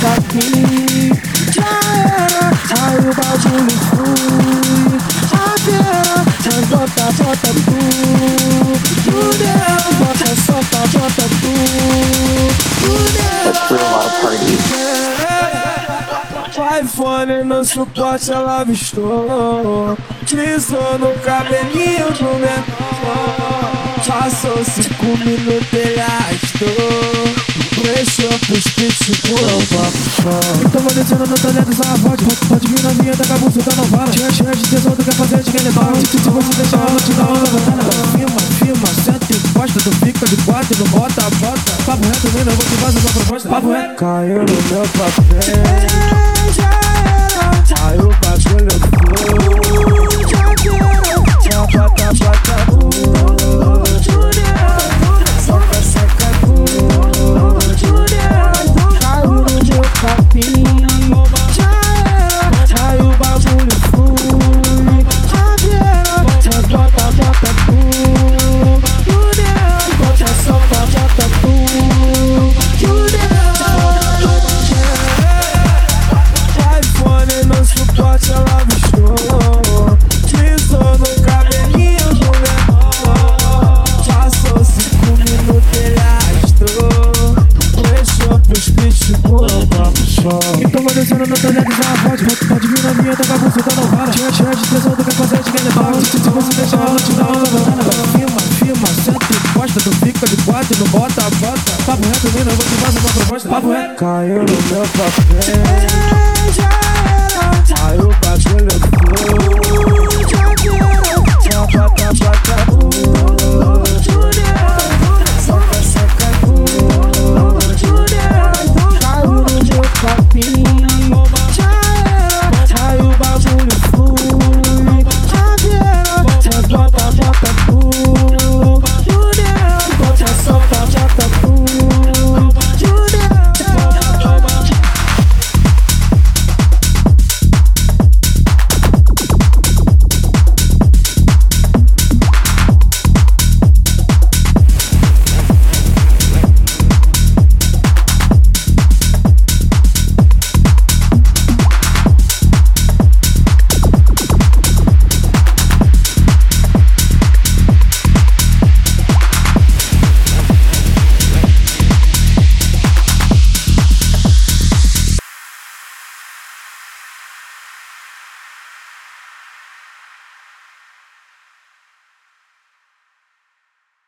capim. Já era, saiu o bagulho fui. A feira, mas bota, bota tu. Fudeu, bota, solta, bota tu. Let's throw a lot of parties. O iPhone no suporte ela avistou Deslizou no cabelinho do menor Passou cinco minutos ele arrastou Deixou pros pits pulou papo Tamo descendo no talento da voz. Pode, vir na minha, daqui a pouco tá no vara Cheia, cheia de tu quer fazer de quem levar Se você deixar ela te dá onda, botando Filma, filma, senta e encosta Tu fica de quatro, não bota, bota. Papo reto, menino, eu vou te fazer uma proposta. Papo reto. Caiu no meu papel. Aí o bagulho carnaval. Então vou descendo no telhado já forte, pode, pode vir na minha da bagunça da novara. Tinha cheia de pressão do fazer de quem legal. Se você deixar ela te dá onda, banana, vai. Firma, firma, senta e posta, tu fica de quatro, não bota, bota. Papo reto, mina, eu vou te fazer uma proposta. Papo reto. Caiu no meu papel. Já o bagulho